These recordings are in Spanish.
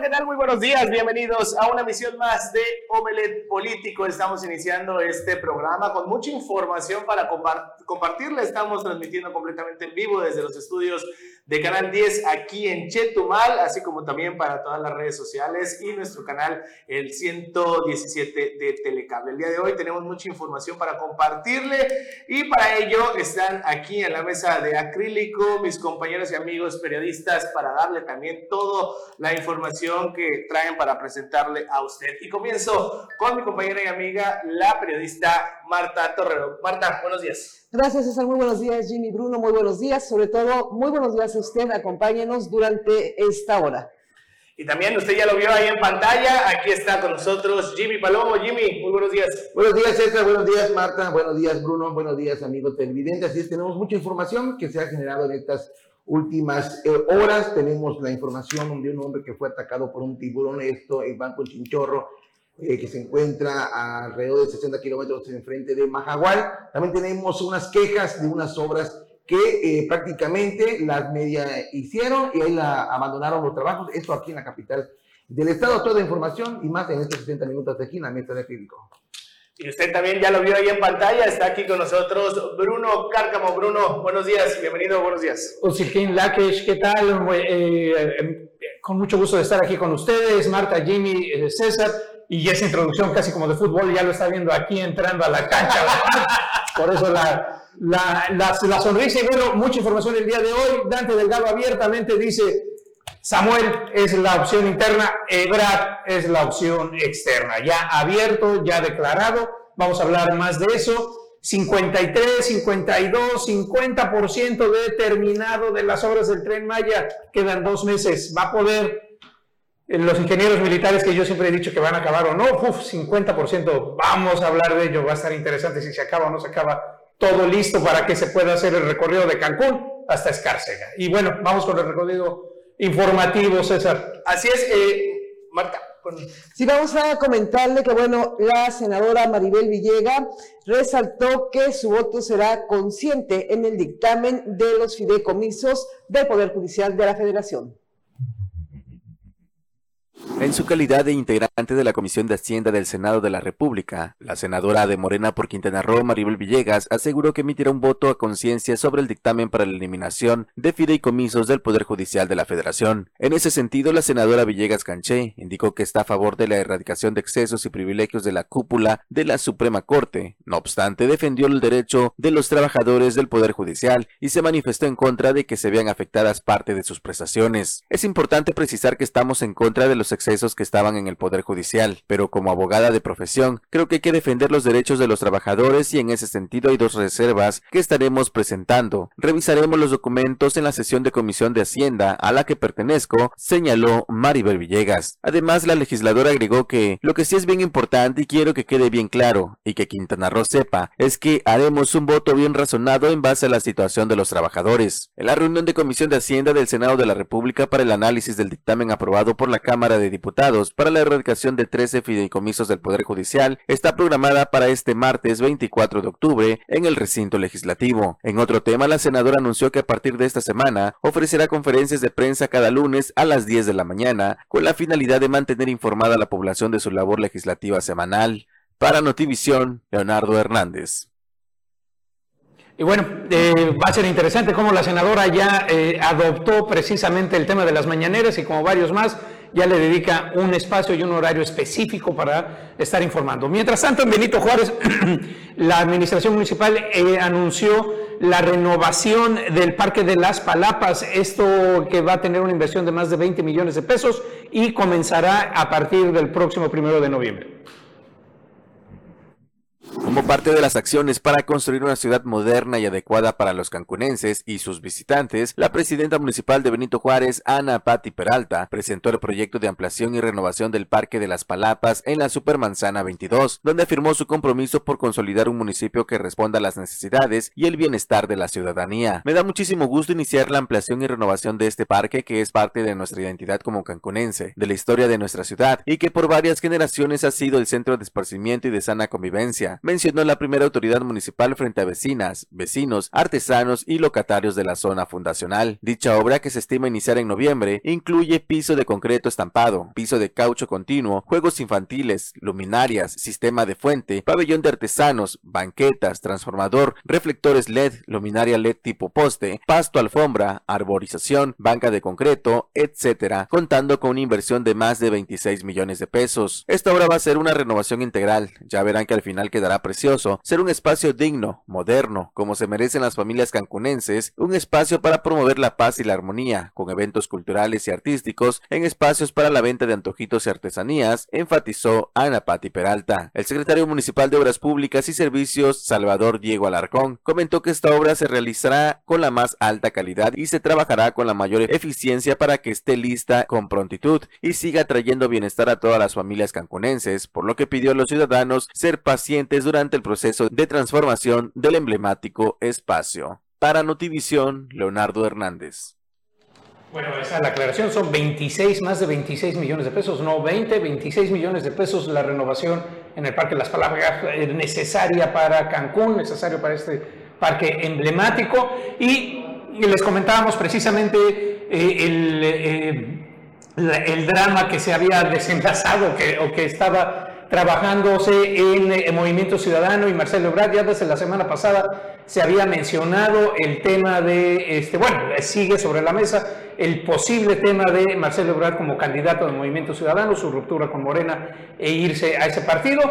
¿qué tal? Muy buenos días. Bienvenidos a una misión más de Omelet Político. Estamos iniciando este programa con mucha información para compartirle. Estamos transmitiendo completamente en vivo desde los estudios de Canal 10 aquí en Chetumal, así como también para todas las redes sociales y nuestro canal el 117 de Telecable. El día de hoy tenemos mucha información para compartirle y para ello están aquí en la mesa de acrílico mis compañeros y amigos periodistas para darle también toda la información que traen para presentarle a usted. Y comienzo con mi compañera y amiga, la periodista Marta Torrero. Marta, buenos días. Gracias, César. Muy buenos días, Jimmy Bruno. Muy buenos días. Sobre todo, muy buenos días a usted. Acompáñenos durante esta hora. Y también usted ya lo vio ahí en pantalla. Aquí está con nosotros Jimmy Palomo. Jimmy, muy buenos días. Buenos días, César. Buenos días, Marta. Buenos días, Bruno. Buenos días, amigos televidentes. Así es, tenemos mucha información que se ha generado en estas últimas eh, horas. Tenemos la información de un hombre que fue atacado por un tiburón, esto en Banco Chinchorro, eh, que se encuentra a alrededor de 60 kilómetros enfrente de Majagual. También tenemos unas quejas de unas obras que eh, prácticamente las media hicieron y ahí la abandonaron los trabajos. Esto aquí en la capital del estado. Toda información y más en estos 60 minutos de aquí en la mesa de crítico. Y usted también ya lo vio ahí en pantalla, está aquí con nosotros Bruno Cárcamo. Bruno, buenos días, bienvenido, buenos días. Osilkin Lakesh, ¿qué tal? Eh, em, con mucho gusto de estar aquí con ustedes, Marta, Jimmy, César y esa introducción casi como de fútbol, ya lo está viendo aquí entrando a la cancha, Por eso la, la, la, sonrisa y bueno, mucha información el día de hoy. Dante Delgado abiertamente dice, Samuel es la opción interna, Ebrad es la opción externa. Ya abierto, ya declarado, vamos a hablar más de eso. 53, 52, 50% determinado de las obras del tren Maya. Quedan dos meses. Va a poder los ingenieros militares que yo siempre he dicho que van a acabar o no, uf, 50%, vamos a hablar de ello, va a estar interesante si se acaba o no se acaba, todo listo para que se pueda hacer el recorrido de Cancún hasta Escárcega. Y bueno, vamos con el recorrido informativo, César. Así es, eh, Marta. Sí, vamos a comentarle que, bueno, la senadora Maribel Villega resaltó que su voto será consciente en el dictamen de los fideicomisos del Poder Judicial de la Federación. En su calidad de integrante de la Comisión de Hacienda del Senado de la República, la senadora de Morena por Quintana Roo, Maribel Villegas, aseguró que emitirá un voto a conciencia sobre el dictamen para la eliminación de fideicomisos del Poder Judicial de la Federación. En ese sentido, la senadora Villegas Canché indicó que está a favor de la erradicación de excesos y privilegios de la cúpula de la Suprema Corte. No obstante, defendió el derecho de los trabajadores del Poder Judicial y se manifestó en contra de que se vean afectadas parte de sus prestaciones. Es importante precisar que estamos en contra de los excesos esos que estaban en el Poder Judicial, pero como abogada de profesión, creo que hay que defender los derechos de los trabajadores y en ese sentido hay dos reservas que estaremos presentando. Revisaremos los documentos en la sesión de Comisión de Hacienda a la que pertenezco, señaló Maribel Villegas. Además, la legisladora agregó que lo que sí es bien importante y quiero que quede bien claro y que Quintana Roo sepa es que haremos un voto bien razonado en base a la situación de los trabajadores. En la reunión de Comisión de Hacienda del Senado de la República para el análisis del dictamen aprobado por la Cámara de Diputados para la erradicación de 13 fideicomisos del Poder Judicial está programada para este martes 24 de octubre en el recinto legislativo. En otro tema, la senadora anunció que a partir de esta semana ofrecerá conferencias de prensa cada lunes a las 10 de la mañana con la finalidad de mantener informada a la población de su labor legislativa semanal. Para Notivisión, Leonardo Hernández. Y bueno, eh, va a ser interesante cómo la senadora ya eh, adoptó precisamente el tema de las mañaneras y como varios más, ya le dedica un espacio y un horario específico para estar informando. Mientras tanto, en Benito Juárez, la administración municipal eh, anunció la renovación del Parque de las Palapas, esto que va a tener una inversión de más de 20 millones de pesos y comenzará a partir del próximo primero de noviembre. Como parte de las acciones para construir una ciudad moderna y adecuada para los cancunenses y sus visitantes, la presidenta municipal de Benito Juárez, Ana Patti Peralta, presentó el proyecto de ampliación y renovación del Parque de las Palapas en la Supermanzana 22, donde afirmó su compromiso por consolidar un municipio que responda a las necesidades y el bienestar de la ciudadanía. Me da muchísimo gusto iniciar la ampliación y renovación de este parque que es parte de nuestra identidad como cancunense, de la historia de nuestra ciudad y que por varias generaciones ha sido el centro de esparcimiento y de sana convivencia. Siendo la primera autoridad municipal frente a vecinas, vecinos, artesanos y locatarios de la zona fundacional. Dicha obra, que se estima iniciar en noviembre, incluye piso de concreto estampado, piso de caucho continuo, juegos infantiles, luminarias, sistema de fuente, pabellón de artesanos, banquetas, transformador, reflectores LED, luminaria LED tipo poste, pasto alfombra, arborización, banca de concreto, etcétera, contando con una inversión de más de 26 millones de pesos. Esta obra va a ser una renovación integral, ya verán que al final quedará precioso, ser un espacio digno, moderno, como se merecen las familias cancunenses, un espacio para promover la paz y la armonía, con eventos culturales y artísticos, en espacios para la venta de antojitos y artesanías, enfatizó Ana Pati Peralta. El secretario municipal de Obras Públicas y Servicios, Salvador Diego Alarcón, comentó que esta obra se realizará con la más alta calidad y se trabajará con la mayor eficiencia para que esté lista con prontitud y siga trayendo bienestar a todas las familias cancunenses, por lo que pidió a los ciudadanos ser pacientes durante el proceso de transformación del emblemático espacio. Para Notivisión, Leonardo Hernández. Bueno, esa es la aclaración, son 26, más de 26 millones de pesos, no 20, 26 millones de pesos la renovación en el Parque Las Palabras eh, necesaria para Cancún, necesario para este parque emblemático. Y les comentábamos precisamente eh, el, eh, el, drama que se había desenlazado que, o que estaba trabajándose en, el Movimiento Ciudadano y Marcelo Ebrard. Ya desde la semana pasada se había mencionado el tema de, este, bueno, sigue sobre la mesa el posible tema de Marcelo Ebrard como candidato del Movimiento Ciudadano, su ruptura con Morena e irse a ese partido.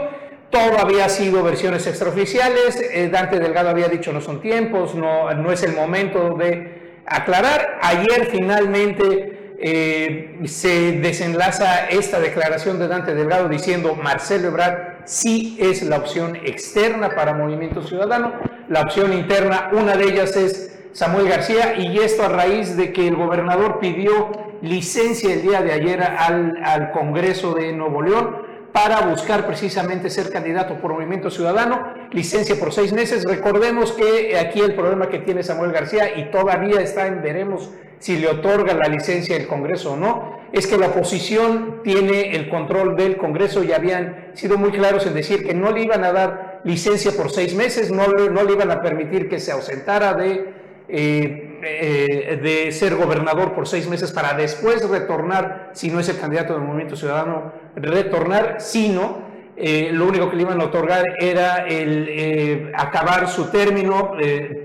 Todo había sido versiones extraoficiales. Eh, Dante Delgado había dicho no son tiempos, no, no es el momento de aclarar. Ayer finalmente eh, se desenlaza esta declaración de Dante Delgado diciendo Marcelo Ebrard sí es la opción externa para Movimiento Ciudadano, la opción interna, una de ellas es Samuel García y esto a raíz de que el gobernador pidió licencia el día de ayer al, al Congreso de Nuevo León para buscar precisamente ser candidato por Movimiento Ciudadano, licencia por seis meses. Recordemos que aquí el problema que tiene Samuel García y todavía está en veremos si le otorga la licencia el Congreso o no, es que la oposición tiene el control del Congreso y habían sido muy claros en decir que no le iban a dar licencia por seis meses, no, no le iban a permitir que se ausentara de, eh, eh, de ser gobernador por seis meses para después retornar, si no es el candidato del Movimiento Ciudadano, retornar, sino eh, lo único que le iban a otorgar era el acabar su término,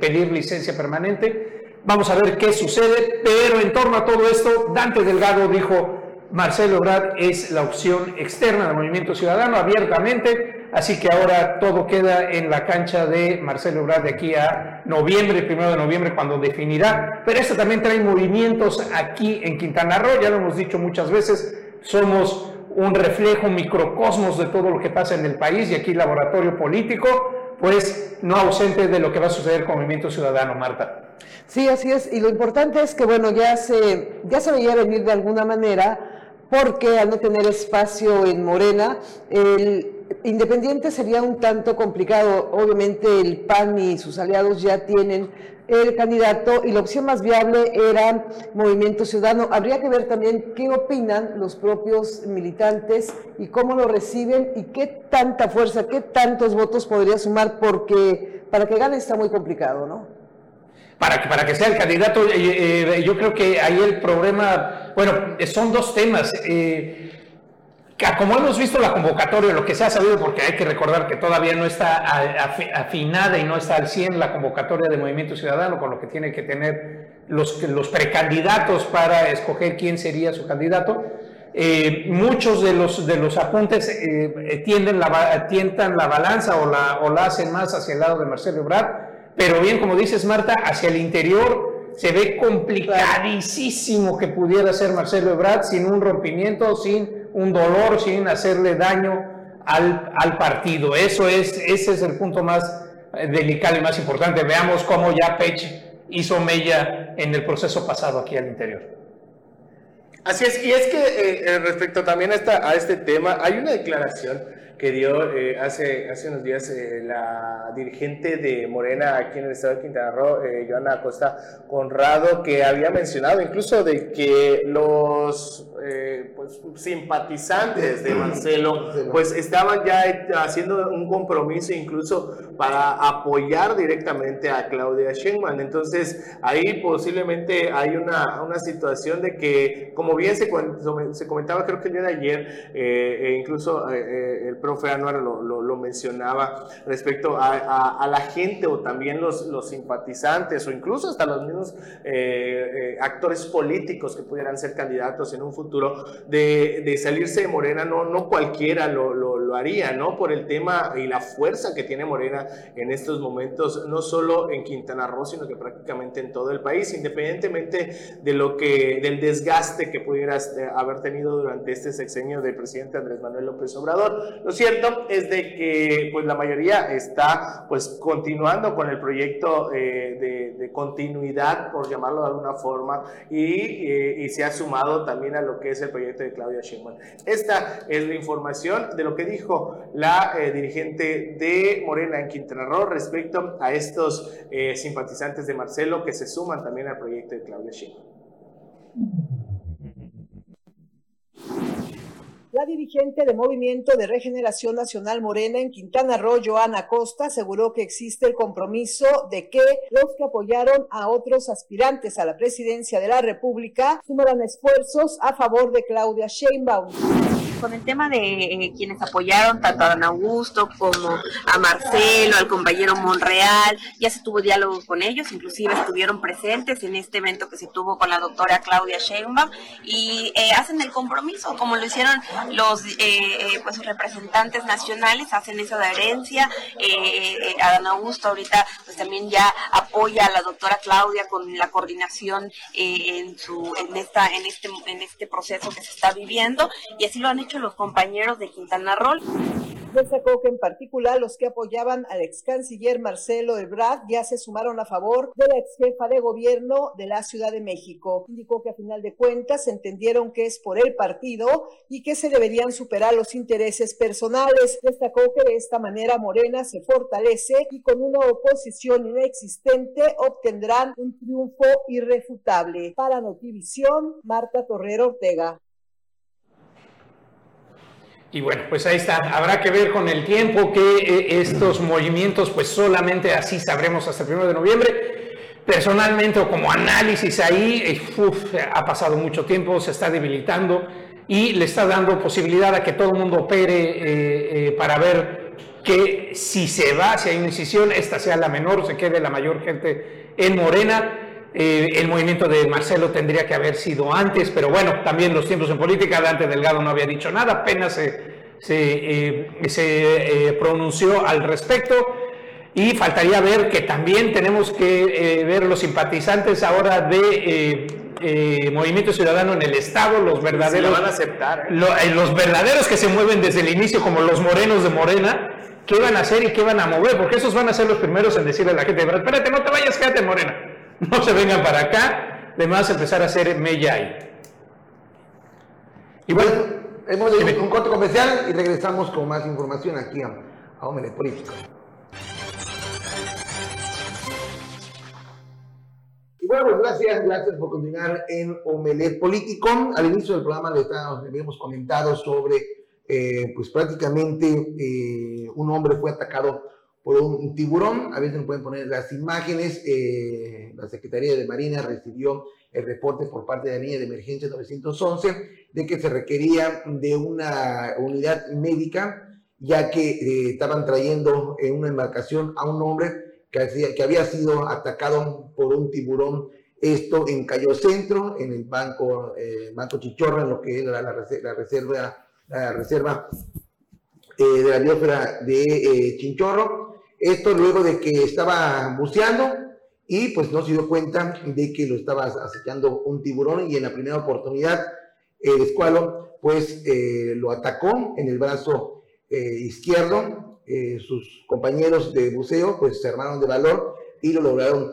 pedir licencia permanente. Vamos a ver qué sucede, pero en torno a todo esto, Dante Delgado dijo, Marcelo Ebrard es la opción externa del Movimiento Ciudadano abiertamente, así que ahora todo queda en la cancha de Marcelo Ebrard de aquí a noviembre, primero de noviembre, cuando definirá. Pero esto también trae movimientos aquí en Quintana Roo, ya lo hemos dicho muchas veces, somos un reflejo, un microcosmos de todo lo que pasa en el país y aquí laboratorio político, pues no ausente de lo que va a suceder con Movimiento Ciudadano, Marta. Sí, así es. Y lo importante es que, bueno, ya se, ya se veía venir de alguna manera, porque al no tener espacio en Morena, el Independiente sería un tanto complicado. Obviamente el PAN y sus aliados ya tienen el candidato y la opción más viable era Movimiento Ciudadano. Habría que ver también qué opinan los propios militantes y cómo lo reciben y qué tanta fuerza, qué tantos votos podría sumar, porque para que gane está muy complicado, ¿no? para que, para que sea el candidato. Eh, eh, yo creo que ahí el problema, bueno, son dos temas. Eh, como hemos visto la convocatoria, lo que se ha sabido, porque hay que recordar que todavía no está afinada y no está al 100 la convocatoria de Movimiento Ciudadano, con lo que tiene que tener los, los precandidatos para escoger quién sería su candidato. muchos de los, de los apuntes tienden la, tientan la balanza o la, o la hacen más hacia el lado de Marcelo Ebrard pero bien, como dices Marta, hacia el interior se ve complicadísimo que pudiera ser Marcelo Ebrard sin un rompimiento, sin un dolor, sin hacerle daño al, al partido. Eso es, ese es el punto más eh, delicado y más importante. Veamos cómo ya Pech hizo mella en el proceso pasado aquí al interior. Así es, y es que eh, eh, respecto también a, esta, a este tema, hay una declaración que dio eh, hace, hace unos días eh, la dirigente de Morena aquí en el estado de Quintana Roo, eh, Joana Acosta Conrado, que había mencionado incluso de que los pues, simpatizantes de Marcelo pues estaban ya haciendo un compromiso incluso para apoyar directamente a Claudia Sheinbaum. Entonces ahí posiblemente hay una, una situación de que, como bien se, se comentaba creo que el día de ayer, e incluso el profe Anuar lo, lo, mencionaba respecto a, a, la gente o también los, los simpatizantes o incluso hasta los mismos eh, eh, actores políticos que pudieran ser candidatos en un futuro de, de salirse de Morena, no, no cualquiera lo, lo, ¿no? Por el tema y la fuerza que tiene Morena en estos momentos, no solo en Quintana Roo, sino que prácticamente en todo el país, independientemente de lo que, del desgaste que pudieras haber tenido durante este sexenio del presidente Andrés Manuel López Obrador. Lo cierto es de que pues la mayoría está pues continuando con el proyecto eh, de, de, continuidad, por llamarlo de alguna forma, y, eh, y, se ha sumado también a lo que es el proyecto de Claudia Sheinbaum. Esta es la información de lo que dijo la eh, dirigente de Morena en Quintana Roo respecto a estos simpatizantes de Marcelo que se suman también al proyecto de Claudia Sheinbaum. La dirigente de Movimiento de Regeneración Nacional Morena en Quintana Roo, Joana Costa, aseguró que existe el compromiso de que los que apoyaron a otros aspirantes a la presidencia de la República sumarán esfuerzos a favor de Claudia Sheinbaum con el tema de eh, quienes apoyaron tanto a Don Augusto como a Marcelo, al compañero Monreal, ya se tuvo diálogo con ellos, inclusive estuvieron presentes en este evento que se tuvo con la doctora Claudia Sheinbaum y eh, hacen el compromiso, como lo hicieron los eh, pues representantes nacionales, hacen esa adherencia, a Don Augusto ahorita pues también ya apoya a la doctora Claudia con la coordinación en su en esta en este en este proceso que se está viviendo y así lo han hecho los compañeros de Quintana Roo. Destacó que en particular los que apoyaban al ex canciller Marcelo Ebrard ya se sumaron a favor de la ex jefa de gobierno de la Ciudad de México. Indicó que a final de cuentas entendieron que es por el partido y que se deberían superar los intereses personales. Destacó que de esta manera Morena se fortalece y con una oposición inexistente obtendrán un triunfo irrefutable. Para Notivisión, Marta Torrero Ortega. Y bueno, pues ahí está. Habrá que ver con el tiempo que eh, estos movimientos, pues solamente así sabremos hasta el 1 de noviembre. Personalmente o como análisis ahí, eh, ha pasado mucho tiempo, se está debilitando y le está dando posibilidad a que todo el mundo opere eh, para ver que si se va, si hay una incisión, esta sea la menor, se quede la mayor gente en Morena eh, el movimiento de Marcelo tendría que haber sido antes, pero bueno, también los tiempos en política, Dante Delgado no había dicho nada, apenas se, se, eh, se eh, pronunció al respecto. Y faltaría ver que también tenemos que ver los simpatizantes ahora de Movimiento Ciudadano en el Estado, los verdaderos. van a aceptar. los verdaderos que se mueven desde el inicio, como los morenos de Morena, ¿qué van a hacer y qué van a mover? Porque esos van a ser los primeros en decirle a la gente: espérate, no te vayas, quédate Morena. No se vengan para acá, además empezar a hacer ahí. Y bueno, hemos hecho un corte comercial y regresamos con más información aquí a, a Político. Y bueno, pues gracias, gracias por continuar en Omelet Político. Al inicio del programa le, habíamos comentado sobre, eh, pues prácticamente eh, un hombre fue atacado por un tiburón. A veces nos pueden poner las imágenes. Eh, la Secretaría de Marina recibió el reporte por parte de la línea de emergencia 911 de que se requería de una unidad médica, ya que eh, estaban trayendo en una embarcación a un hombre que, que había sido atacado por un tiburón. Esto en Cayo Centro, en el banco, eh, banco Chichorra, en lo que era la, reserva, la reserva de la biosfera de Chinchorro esto luego de que estaba buceando y pues no se dio cuenta de que lo estaba acechando un tiburón y en la primera oportunidad el escualo pues eh, lo atacó en el brazo eh, izquierdo. Eh, sus compañeros de buceo pues se armaron de valor y lo lograron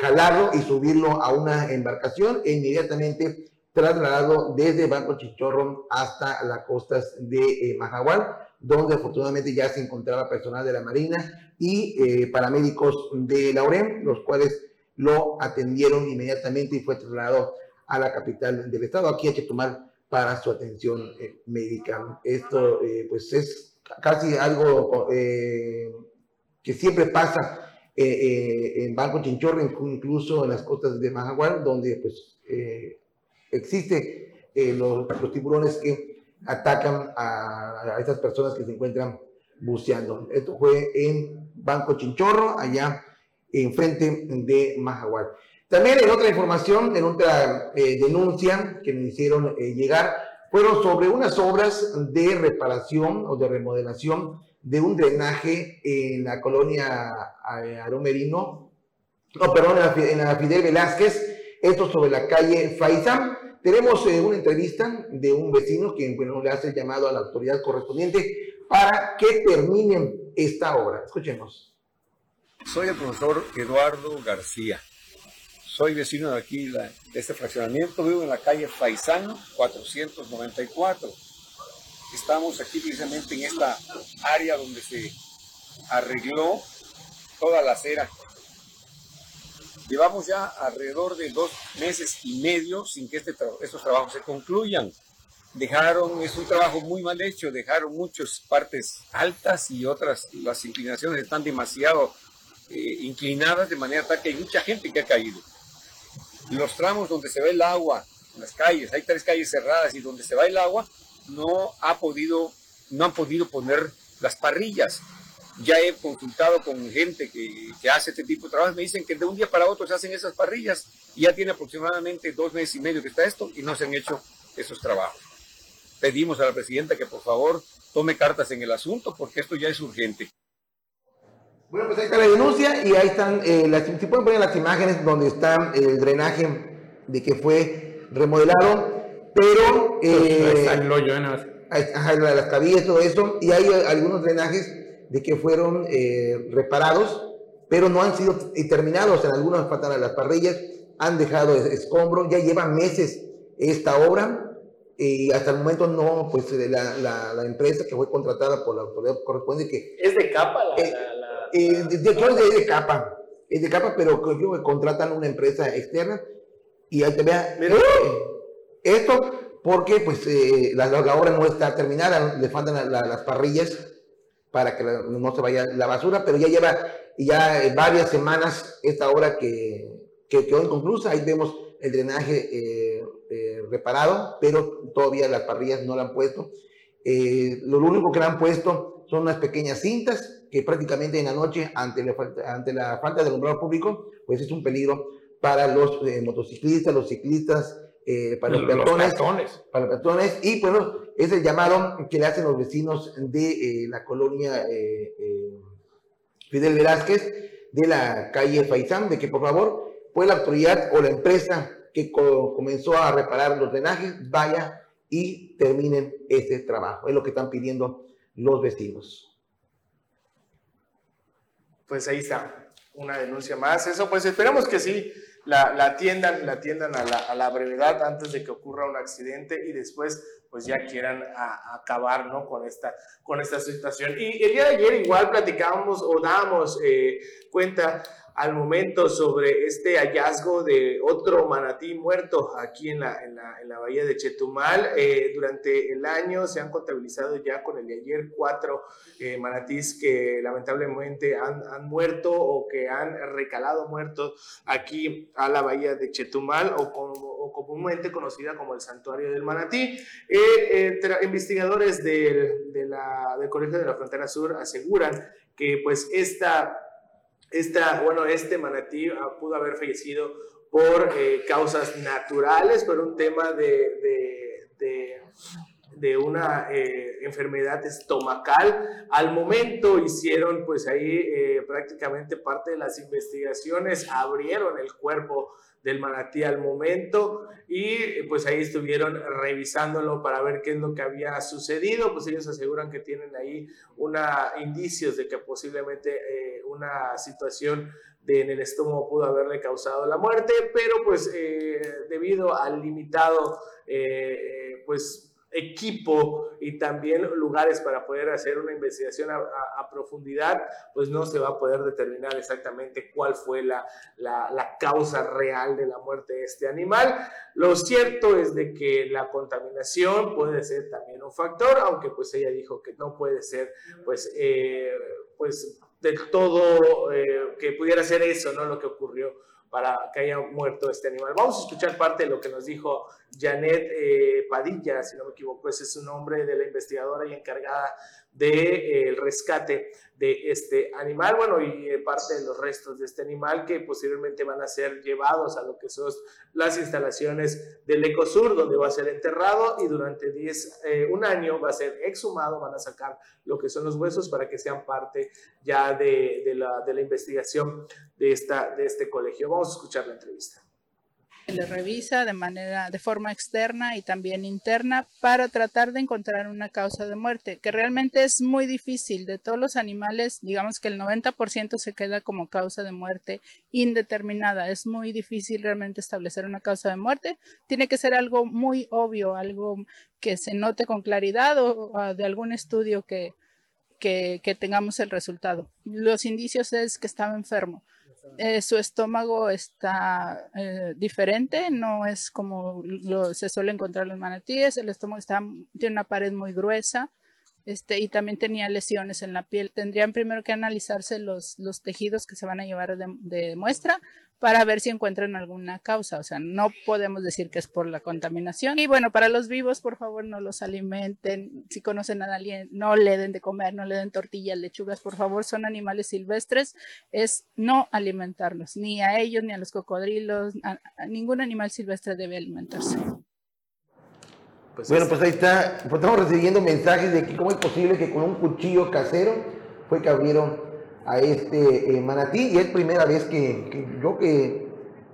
jalarlo y subirlo a una embarcación e inmediatamente trasladado desde Banco Chichorro hasta las costas de Mahahual donde afortunadamente ya se encontraba personal de la Marina y eh, paramédicos de la los cuales lo atendieron inmediatamente y fue trasladado a la capital del estado, aquí a Chetumal, para su atención eh, médica. Esto eh, pues es casi algo que siempre pasa en Banco Chinchorro, incluso en las costas de Mahahual, donde pues existe los tiburones que atacan a, a estas personas que se encuentran buceando. Esto fue en Banco Chinchorro, allá enfrente de Mahahual. También en otra información, en otra eh, denuncia que me hicieron eh, llegar, fueron sobre unas obras de reparación o de remodelación de un drenaje en la colonia Aromerino, no, perdón, en la, Fidel Velázquez, esto sobre la calle Faisán. Tenemos eh, una entrevista de un vecino quien bueno, le hace llamado a la autoridad correspondiente para que terminen esta obra. Escuchemos. Soy el profesor Eduardo García. Soy vecino de aquí, de este fraccionamiento. Vivo en la calle Faisano 494. Estamos aquí precisamente en esta área donde se arregló toda la acera Llevamos ya alrededor de dos meses y medio sin que este estos trabajos se concluyan. Dejaron, es un trabajo muy mal hecho, dejaron muchas partes altas y otras, las inclinaciones están demasiado eh, inclinadas de manera tal que hay mucha gente que ha caído. Los tramos donde se ve el agua, las calles, hay tres calles cerradas y donde se va el agua, no ha podido, no han podido poner las parrillas ya he consultado con gente que, que, hace este tipo de trabajo, me dicen que de un día para otro se hacen esas parrillas y ya tiene aproximadamente dos meses y medio que está esto y no se han hecho esos trabajos. Pedimos a la presidenta que por favor tome cartas en el asunto porque esto ya es urgente. Bueno, pues ahí está la denuncia y ahí están, eh, las, si pueden poner las imágenes donde está el drenaje de que fue remodelado, pero... Eh, ahí está el hoyo, ¿no? Ahí, las cabillas, todo eso, y hay algunos drenajes de que fueron eh, reparados, pero no han sido terminados. En algunas faltan las parrillas, han dejado escombros, ya llevan meses esta obra y hasta el momento no, pues la, la, la, empresa que fue contratada por la autoridad corresponde que... ¿Es de capa la...? Eh, eh, de, de, de, capa, es de capa, pero creo que contratan una empresa externa y ahí te vea... esto porque pues la, la, obra no está terminada, le faltan las parrillas para que no se vaya la basura, pero ya lleva ya varias semanas esta obra que, que quedó inconclusa. Ahí vemos el drenaje eh, eh, reparado, pero todavía las parrillas no la han puesto. Eh, lo único que le han puesto son unas pequeñas cintas que prácticamente en la noche, ante la, ante la falta de alumbrado público, pues es un peligro para los motociclistas, los ciclistas, eh, para los, peatones, para los peatones, y bueno, es el llamado que le hacen los vecinos de eh, la colonia eh, Fidel Velázquez, de la calle Faisán, de que por favor, pues la autoridad o la empresa que comenzó a reparar los drenajes vaya y terminen ese trabajo. Es lo que están pidiendo los vecinos. Pues ahí está, una denuncia más. Eso, pues esperamos que sí la, atiendan, la atiendan a la, a la, brevedad antes de que ocurra un accidente y después pues ya quieran acabar ¿no? con, esta, con esta situación. Y el día de ayer igual platicábamos o dábamos eh, cuenta al momento sobre este hallazgo de otro manatí muerto aquí en la, en la, en la bahía de Chetumal. Eh, durante el año se han contabilizado ya con el de ayer cuatro eh, manatís que lamentablemente han, han, muerto o que han recalado muertos aquí a la bahía de Chetumal o, como, o comúnmente conocida como el santuario del manatí. Eh, investigadores del, de la, del Colegio de la Frontera Sur aseguran que pues esta esta, bueno, este manatí ah, pudo haber fallecido por eh, causas naturales, por un tema de, de, de, una eh, enfermedad estomacal. Al momento hicieron pues ahí eh, prácticamente parte de las investigaciones, abrieron el cuerpo del manatí al momento y pues ahí estuvieron revisándolo para ver qué es lo que había sucedido, pues ellos aseguran que tienen ahí una indicios de que posiblemente eh, una situación de, en el estómago pudo haberle causado la muerte, pero pues eh, debido al limitado eh, pues equipo y también lugares para poder hacer una investigación a, profundidad, pues no se va a poder determinar exactamente cuál fue la, la, causa real de la muerte de este animal. Lo cierto es de que la contaminación puede ser también un factor, aunque pues ella dijo que no puede ser pues, eh, pues del todo eh, que pudiera ser eso, ¿no? Lo que ocurrió para que haya muerto este animal. Vamos a escuchar parte de lo que nos dijo Janet eh, Padilla, si no me equivoco, ese es su nombre de la investigadora y encargada del de, eh, rescate de este animal, bueno, y eh, parte de los restos de este animal que posiblemente van a ser llevados a lo que son las instalaciones del Ecosur, donde va a ser enterrado y durante 10, un año va a ser exhumado, van a sacar lo que son los huesos para que sean parte ya de, de, la, de la, investigación de, esta, de este colegio. Vamos a escuchar la entrevista le revisa de manera de forma externa y también interna para tratar de encontrar una causa de muerte, que realmente es muy difícil. De todos los animales, digamos que el 90% se queda como causa de muerte indeterminada. Es muy difícil realmente establecer una causa de muerte. Tiene que ser algo muy obvio, algo que se note con claridad o, de algún estudio que, que, que tengamos el resultado. Los indicios es que estaba enfermo eh, su estómago está eh, diferente, no es como se suele encontrar en los manatíes, el estómago está, tiene una pared muy gruesa este, y también tenía lesiones en la piel. Tendrían primero que analizarse los, los tejidos que se van a llevar de muestra para ver si encuentran alguna causa. O sea, no podemos decir que es por la contaminación. Y bueno, para los vivos, por favor, no los alimenten. Si conocen a alguien, no le den de comer, no le den tortillas, lechugas, por favor, son animales silvestres. Es no alimentarlos, ni a ellos, ni a los cocodrilos. ningún animal silvestre debe alimentarse. Pues bueno, pues ahí está. Pues estamos recibiendo mensajes de que cómo es posible que con un cuchillo casero fue que abrieron a este eh, manatí y es primera vez que, yo que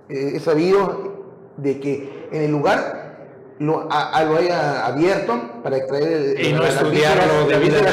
eh, he sabido de que en el lugar lo, lo haya abierto para extraer y no estudiarlo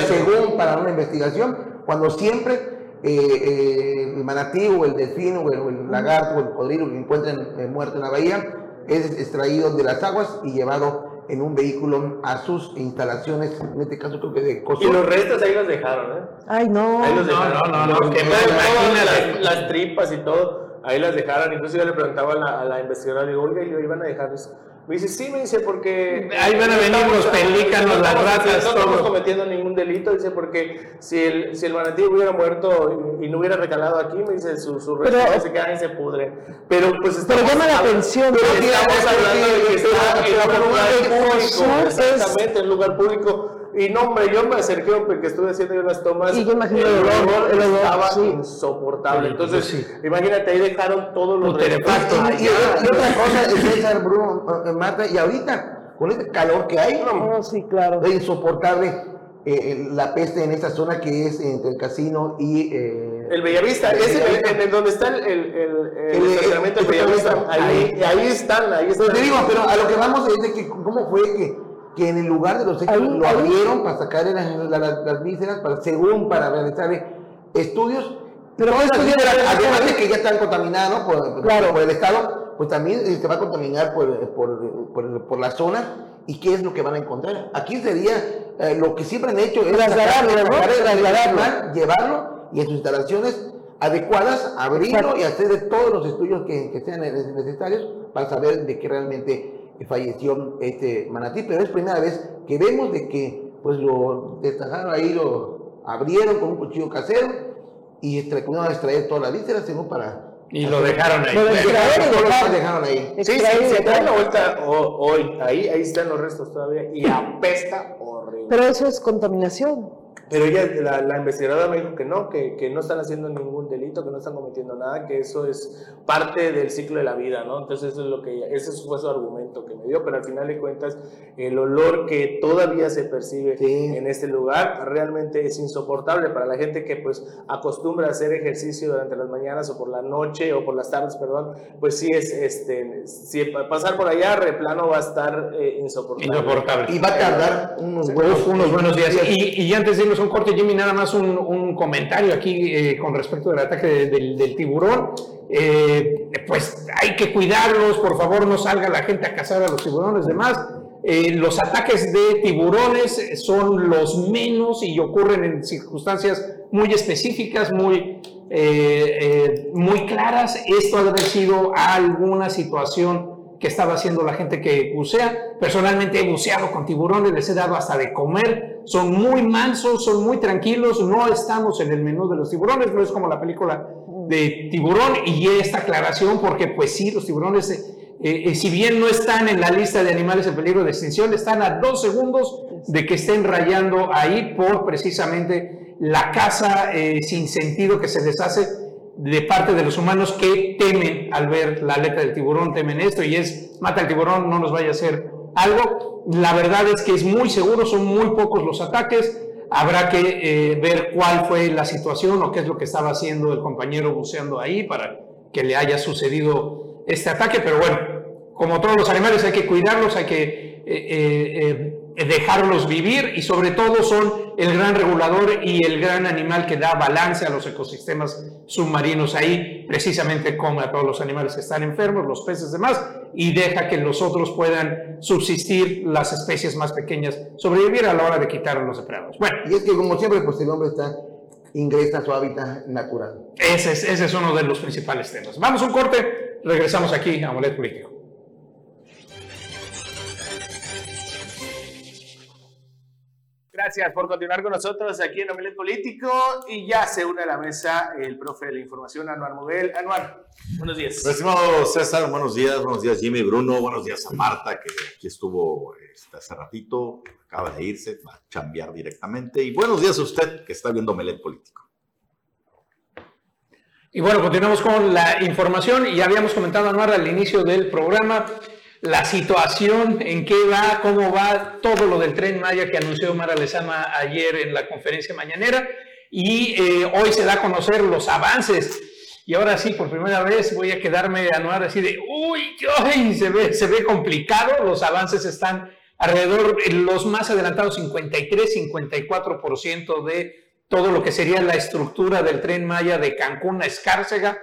según para una investigación cuando siempre eh, el manatí o el delfín o el, lagarto o el cocodrilo que encuentren muerto en la bahía es extraído de las aguas y llevado en un vehículo a sus instalaciones, en este caso creo que de Y los restos ahí los dejaron, ¿eh? Ay, no. Ahí los dejaron. No, no, no. Que las, las, tripas y todo, ahí las dejaron. Incluso yo le preguntaba a la, a la investigadora, le digo, oiga, y lo iban a dejar eso me dice, sí, me dice, porque... Ahí van a venir los pelícanos, las ratas, No estamos cometiendo ningún delito, dice, porque si el, si el manatí hubiera muerto y, no hubiera recalado aquí, me dice, sus su restos se quedan y se pudren. Pero pues estamos... Pero llama la atención. Pero estamos hablando de que está en un lugar público, exactamente, en un lugar público y no, hombre, yo me acerqué porque estuve haciendo yo las tomas. Y yo imagino el, olor, el olor estaba insoportable. Entonces, sí. imagínate, ahí dejaron todos los artefactos. Y, y, otra cosa, César, Bruno, eh, Marta, y ahorita, con este calor que hay, no, sí, claro. es insoportable. Eh, la peste en esta zona que es entre el casino y eh, el Bellavista, el es en, en, donde está el, el, el, el estacionamiento del Bellavista, ahí, ahí, están, ahí están. Pues te digo, pero a lo que vamos es de que cómo fue que que en el lugar de los hechos lo abrieron para sacar las, las, vísceras, para, según para realizar estudios. Pero además de que ya están contaminados por, por, el Estado, pues también se va a contaminar por, por, por, la zona. ¿Y qué es lo que van a encontrar? Aquí sería eh, lo que siempre han hecho es trasladarlo, llevarlo y en sus instalaciones adecuadas, abrirlo y hacer de todos los estudios que, que sean necesarios para saber de qué realmente falleció este manatí, pero es primera vez que vemos de que pues lo destajaron ahí, lo abrieron con un cuchillo casero y comenzaron a extraer toda la víscera, según para... Y lo dejaron ahí. Lo dejaron, ahí. Sí, sí, se da la vuelta hoy, ahí, ahí están los restos todavía y apesta horrible. Pero eso es contaminación. Pero ella, la, la, investigadora me dijo que no, que, que, no están haciendo ningún delito, que no están cometiendo nada, que eso es parte del ciclo de la vida, ¿no? Entonces eso es lo que ese fue su argumento que me dio, pero al final de cuentas el olor que todavía se percibe en este lugar realmente es insoportable para la gente que pues acostumbra a hacer ejercicio durante las mañanas o por la noche o por las tardes, perdón, pues sí es, este, si pasar por allá, replano va a estar eh, insoportable. insoportable. Y va a tardar unos, buenos, unos buenos días. Y, y antes de irnos un corte, Jimmy, nada más un, comentario aquí eh, con respecto del ataque del, tiburón. Eh, pues hay que cuidarlos, por favor, no salga la gente a cazar a los tiburones, demás. Eh, los ataques de tiburones son los menos y ocurren en circunstancias muy específicas, muy, muy claras. Esto ha sido alguna situación que estaba haciendo la gente que bucea. Personalmente he buceado con tiburones, les he dado hasta de comer. Son muy mansos, son muy tranquilos. No estamos en el menú de los tiburones, no es como la película de tiburón. Y esta aclaración, porque pues sí, los tiburones, eh, eh, si bien no están en la lista de animales en peligro de extinción, están a dos segundos de que estén rayando ahí por precisamente la caza eh, sin sentido que se les hace de parte de los humanos que temen al ver la aleta del tiburón, temen esto y es, mata el tiburón, no nos vaya a hacer algo. La verdad es que es muy seguro, son muy pocos los ataques. Habrá que eh, ver cuál fue la situación o qué es lo que estaba haciendo el compañero buceando ahí para que le haya sucedido este ataque. Pero bueno, como todos los animales hay que cuidarlos, hay que eh, eh, dejarlos vivir y sobre todo son el gran regulador y el gran animal que da balance a los ecosistemas submarinos. Ahí precisamente come a todos los animales que están enfermos, los peces demás, y deja que los otros puedan subsistir, las especies más pequeñas, sobrevivir a la hora de quitar a los depredadores. Bueno, y es que como siempre, pues el hombre está ingresa a su hábitat natural. Ese es, ese es uno de los principales temas. Vamos a un corte, regresamos aquí a Molet Político. Gracias por continuar con nosotros aquí en Omelet Político y ya se une a la mesa el profe de la información, Anuar Moguel. Anuar, buenos días. Pues, estimado César, buenos días, buenos días Jimmy Bruno, buenos días a Marta que aquí estuvo este, hace ratito, acaba de irse, va a chambear directamente y buenos días a usted que está viendo Omelet Político. Y bueno, continuamos con la información y ya habíamos comentado, Anuar, al inicio del programa la situación, en qué va, cómo va todo lo del tren Maya que anunció Mara Lezama ayer en la conferencia mañanera. Y eh, hoy se da a conocer los avances. Y ahora sí, por primera vez voy a quedarme anuar así de, uy, se, ve, se ve complicado. Los avances están alrededor, los más adelantados, 53, 54% de todo lo que sería la estructura del tren Maya de Cancún a Escárcega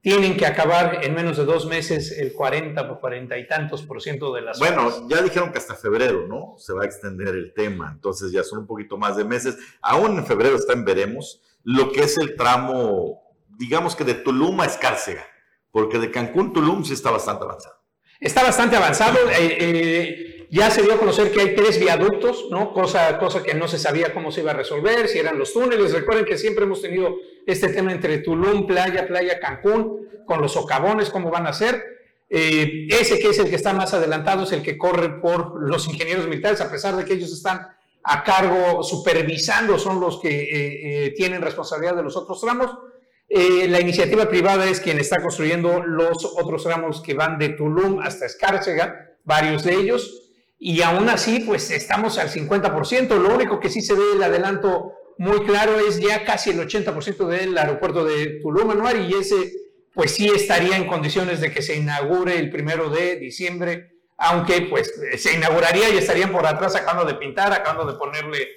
tienen que acabar en menos de dos meses el 40 por 40 y tantos por ciento de las Bueno, ya dijeron que hasta febrero, ¿no? Se va a extender el tema, entonces ya son un poquito más de meses. Aún en febrero está en veremos lo que es el tramo, digamos que de Tulum a Escárcega, porque de Cancún Tulum sí está bastante avanzado. Está bastante avanzado. Eh, eh, ya se dio a conocer que hay tres viaductos, ¿no? Cosa, cosa que no se sabía cómo se iba a resolver, si eran los túneles. Recuerden que siempre hemos tenido este tema entre Tulum, Playa, Playa, Cancún, con los socavones, cómo van a ser. Eh, ese que es el que está más adelantado es el que corre por los ingenieros militares, a pesar de que ellos están a cargo, supervisando, son los que eh, eh, tienen responsabilidad de los otros tramos. la iniciativa privada es quien está construyendo los otros tramos que van de Tulum hasta Escárcega, varios de ellos, y aún así, pues estamos al 50%. Lo único que sí se ve el adelanto muy claro es ya casi el 80% del aeropuerto de Tulum, Anuar, y ese pues sí estaría en condiciones de que se inaugure el primero de diciembre, aunque pues se inauguraría y estarían por atrás acabando de pintar, acabando de ponerle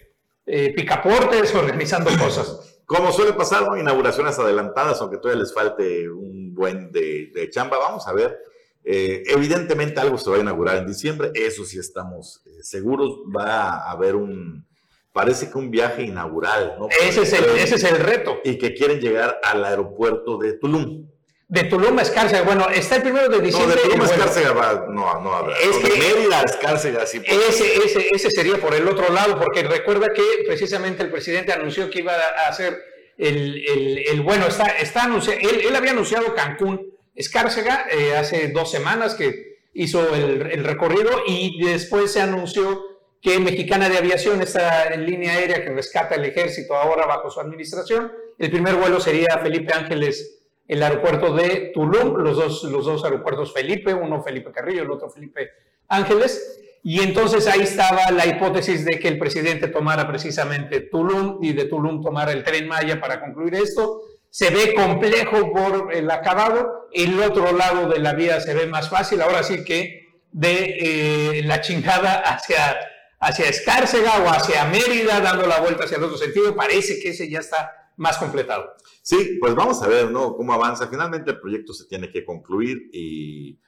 eh, picaportes, organizando cosas. Como suele pasar, inauguraciones adelantadas, aunque todavía les falte un buen de, chamba, vamos a ver. Eh, evidentemente algo se va a inaugurar en diciembre, eso sí estamos eh, seguros, va a haber un, parece que un viaje inaugural, ¿no? Ese es, el, ese es el reto. Y que quieren llegar al aeropuerto de Tulum. De Tulum a Escárcega. Bueno, está el primero de diciembre. No, de Tulum a Escárcega va, no, no habrá. Es que, Mérida a Escárcega, sí. Ese, ese, ese sería por el otro lado, porque recuerda que precisamente el presidente anunció que iba a hacer el, el, el bueno, está, está anunciado, él, él, había anunciado Cancún, Escárcega, eh, hace dos semanas que hizo el, recorrido y después se anunció que Mexicana de Aviación, esta línea aérea que rescata el ejército ahora bajo su administración. El primer vuelo sería Felipe Ángeles, el aeropuerto de Tulum, los dos, los dos aeropuertos Felipe, uno Felipe Carrillo, el otro Felipe Ángeles. Y entonces ahí estaba la hipótesis de que el presidente tomara precisamente Tulum y de Tulum tomara el tren Maya para concluir esto. Se ve complejo por el acabado, el otro lado de la vía se ve más fácil, ahora sí que de eh, la chingada hacia hacia Escárcega o hacia Mérida, dando la vuelta hacia el otro sentido. Parece que ese ya está más completado. Sí, pues vamos a ver, ¿no? Cómo avanza. Finalmente el proyecto se tiene que concluir y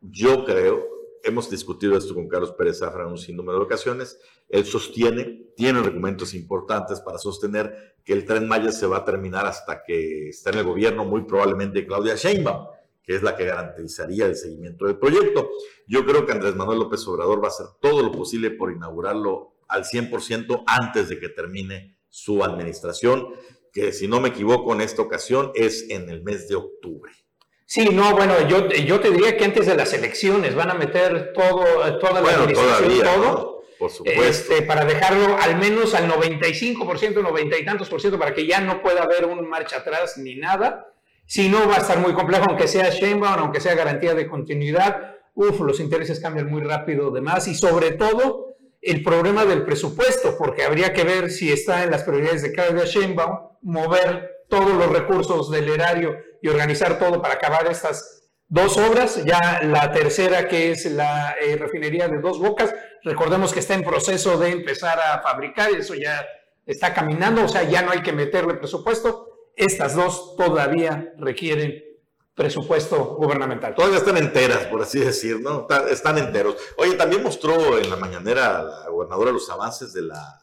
yo creo hemos discutido esto con Carlos Pérez Zafra en un sinnúmero de ocasiones. Él sostiene, tiene argumentos importantes para sostener que el tren Maya se va a terminar hasta que esté en el gobierno, muy probablemente Claudia Sheinbaum, que es la que garantizaría el seguimiento del proyecto. Yo creo que Andrés Manuel López Obrador va a hacer todo lo posible por inaugurarlo al 100% antes de que termine su administración, que si no me equivoco en esta ocasión es en el mes de octubre. Sí, no, bueno, yo, yo te diría que antes de las elecciones van a meter todo, toda la administración, todo. Por. Este, para dejarlo al menos al 95%, 90 y tantos por ciento, para que ya no pueda haber un marcha atrás ni nada. Si no, va a estar muy complejo, aunque sea Sheinbaum, aunque sea garantía de continuidad. Uf, los intereses cambian muy rápido, demás. Y sobre todo, el problema del presupuesto, porque habría que ver si está en las prioridades de Claudia Sheinbaum mover todos los recursos del erario y organizar todo para acabar estas dos obras. Ya la tercera, que es la eh, refinería de Dos Bocas, recordemos que está en proceso de empezar a fabricar, eso ya está caminando, o sea, ya no hay que meterle presupuesto. Estas dos todavía requieren presupuesto gubernamental. Todavía están enteras, por así decir, ¿no? Están enteros. Oye, también mostró en la mañanera la gobernadora los avances de la,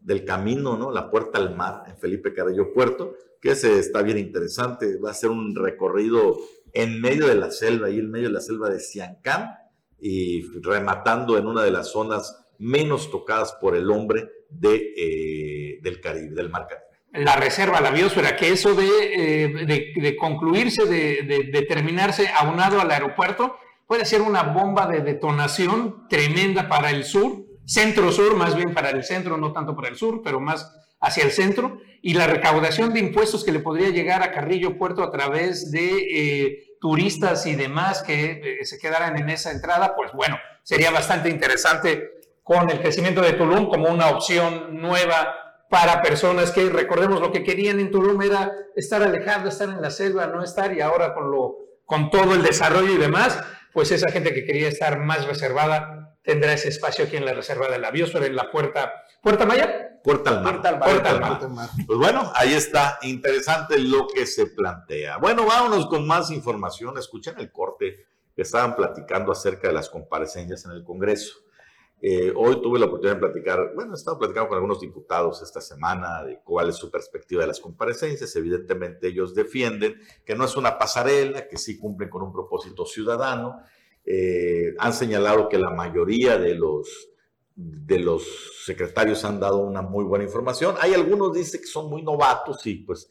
del camino, ¿no? La puerta al mar en Felipe Carrillo Puerto que ese está bien interesante. Va a ser un recorrido en medio de la selva, y en medio de la selva de Siancán, y rematando en una de las zonas menos tocadas por el hombre de, eh, del Caribe, del Mar Caribe. La reserva, la biosfera, que eso de, eh, de, concluirse, de, de, terminarse aunado al aeropuerto, puede ser una bomba de detonación tremenda para el sur, centro-sur, más bien para el centro, no tanto para el sur, pero más hacia el centro y la recaudación de impuestos que le podría llegar a Carrillo Puerto a través de eh, turistas y demás que eh, se quedaran en esa entrada, pues bueno, sería bastante interesante con el crecimiento de Tulum como una opción nueva para personas que, recordemos, lo que querían en Tulum era estar alejado, estar en la selva, no estar, y ahora con, lo, con todo el desarrollo y demás, pues esa gente que quería estar más reservada tendrá ese espacio aquí en la reserva de la biosfera, en la puerta, ¿Puerta Maya? Puerta al mar. Al mar. Pues bueno, ahí está. Interesante lo que se plantea. Bueno, vámonos con más información. Escuchen el corte que estaban platicando acerca de las comparecencias en el Congreso. Eh, hoy tuve la oportunidad de platicar, bueno, he estado platicando con algunos diputados esta semana de cuál es su perspectiva de las comparecencias. Evidentemente ellos defienden que no es una pasarela, que sí cumplen con un propósito ciudadano. Eh, han señalado que la mayoría de los de los secretarios han dado una muy buena información. Hay algunos dicen que son muy novatos y pues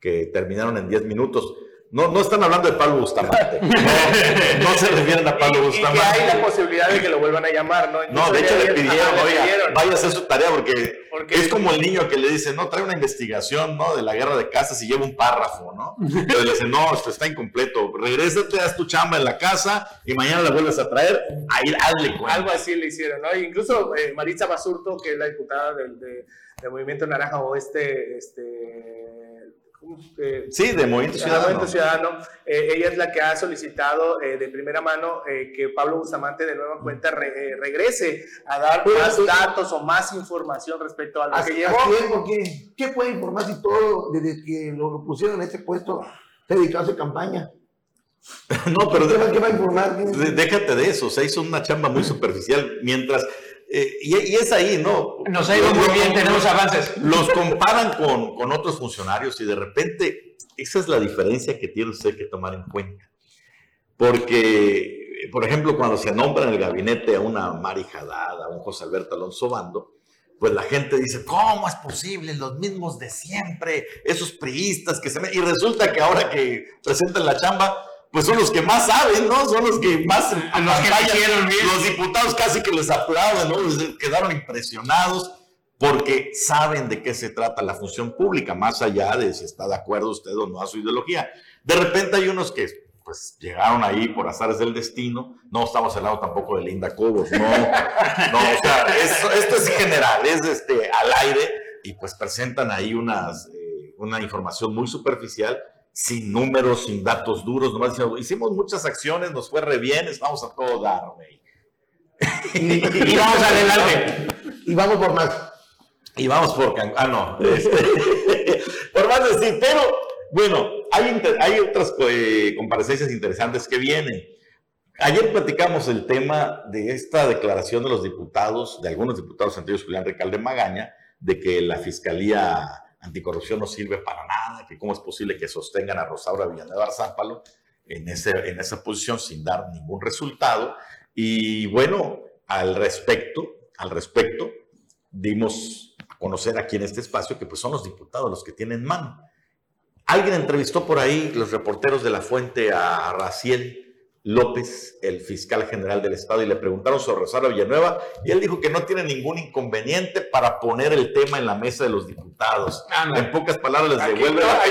que terminaron en 10 minutos. No, no están hablando de Pablo Bustamante. No, se refieren a Pablo Bustamante. Y, hay la posibilidad de que lo vuelvan a llamar, ¿no? no, de hecho le pidieron, oiga, vaya a hacer su tarea porque, es como el niño que le dice, no, trae una investigación, ¿no? De la guerra de casas y lleva un párrafo, ¿no? Pero le dice, no, esto está incompleto. Regrésate, haz tu chamba en la casa y mañana la vuelves a traer. Ahí hazle Algo así le hicieron, ¿no? Incluso eh, Maritza Basurto, que es la diputada del, de, del Movimiento Naranja Oeste, este eh, sí, de Movimiento Ciudadano. Eh, ella es la que ha solicitado eh, de primera mano que Pablo Bustamante de nueva cuenta regrese a dar más datos o más información respecto a lo que llevó. ¿qué, ¿Qué puede informar si todo, desde que lo, pusieron en ese puesto, se dedicó a hacer campaña? no, pero ¿qué va a informar? Déjate de eso, se hizo una chamba muy superficial mientras eh, y, es ahí, ¿no? Nos ha ido muy bien, tenemos avances. Los comparan con, con, otros funcionarios y de repente esa es la diferencia que tiene usted que tomar en cuenta. Porque, por ejemplo, cuando se nombra en el gabinete a una Mari Haddad, a un José Alberto Alonso Bando, pues la gente dice, ¿cómo es posible? Los mismos de siempre, esos priistas que se... Y resulta que ahora que presentan la chamba, pues son los que más saben, ¿no? Son los que más a los, que los diputados casi que les aplauden, ¿no? quedaron impresionados porque saben de qué se trata la función pública, más allá de si está de acuerdo usted o no a su ideología. De repente hay unos que pues llegaron ahí por azares del destino, no estamos hablando tampoco de Linda Cobos, no, no, o sea, esto es general, es este, al aire y pues presentan ahí unas, eh, una información muy superficial sin números, sin datos duros, nomás diciendo, hicimos muchas acciones, nos fue re bien, vamos a todo dar, güey. y, vamos adelante. Y vamos por más. Y vamos por Ah, no. Este, por más decir, pero bueno, hay, hay otras eh, comparecencias interesantes que vienen. Ayer platicamos el tema de esta declaración de los diputados, de algunos diputados, entre ellos Julián Recalde Magaña, de que la Fiscalía Anticorrupción no sirve para nada, que cómo es posible que sostengan a Rosaura Villanueva Zápalo en, ese, en esa posición sin dar ningún resultado. Y bueno, al respecto, al respecto, dimos a conocer aquí en este espacio que pues son los diputados los que tienen mano. Alguien entrevistó por ahí, los reporteros de la fuente, a Raciel López, el fiscal general del Estado, y le preguntaron sobre Rosario Villanueva, y él dijo que no tiene ningún inconveniente para poner el tema en la mesa de los diputados. en pocas palabras les devuelve la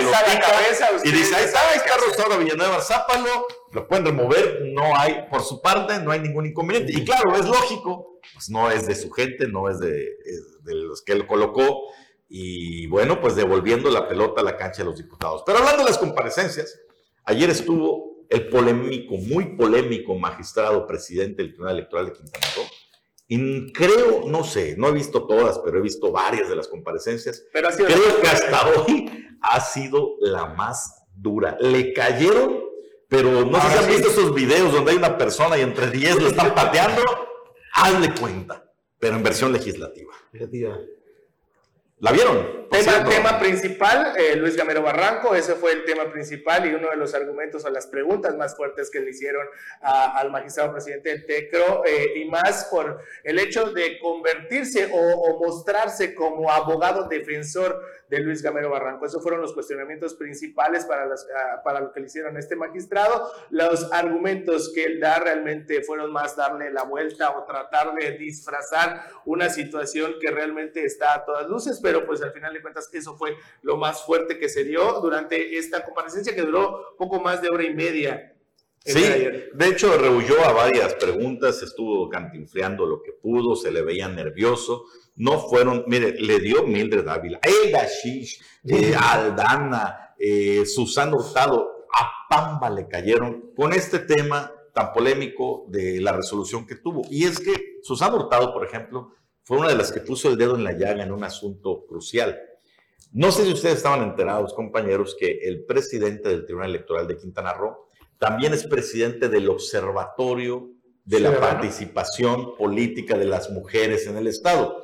cabeza y dice, ahí está, ahí está Rosario Villanueva Zápalo, lo pueden remover, no hay, por su parte, no hay ningún inconveniente. Y claro, es lógico, pues no es de su gente, no es de, de los que él colocó, y bueno, pues devolviendo la pelota a la cancha de los diputados. Pero hablando de las comparecencias, ayer estuvo el polémico, muy polémico magistrado presidente del Tribunal Electoral de Quintana Roo. Y creo, no sé, no he visto todas, pero he visto varias de las comparecencias. Pero creo que hasta hoy ha sido la más dura. Le cayeron, pero no sé si han visto esos videos donde hay una persona y entre 10 lo están pateando. Hazle cuenta, pero en versión legislativa. ¿La vieron? Tema, tema principal, eh, Luis Gamero Barranco, ese fue el tema principal y uno de los argumentos o las preguntas más fuertes que le hicieron al magistrado presidente del TECRO, eh, y más por el hecho de convertirse o, mostrarse como abogado defensor de Luis Gamero Barranco. Esos fueron los cuestionamientos principales para, las, ah, para lo que le hicieron a este magistrado. Los argumentos que él da realmente fueron más darle la vuelta o tratar de disfrazar una situación que realmente está a todas luces, pero pues al final de cuentas eso fue lo más fuerte que se dio durante esta comparecencia que duró poco más de hora y media. Sí, de hecho rehuyó a varias preguntas, estuvo cantinfleando lo que pudo, se le veía nervioso, no fueron, mire, le dio Mildred Ávila, Eda Shish, eh, Aldana, eh, Susana Hurtado, a Pamba le cayeron con este tema tan polémico de la resolución que tuvo. Y es que Susana Hurtado, por ejemplo, fue una de las que puso el dedo en la llaga en un asunto crucial. No sé si ustedes estaban enterados, compañeros, que el presidente del Tribunal Electoral de Quintana Roo también es presidente del Observatorio de la Participación Política de las Mujeres en el Estado.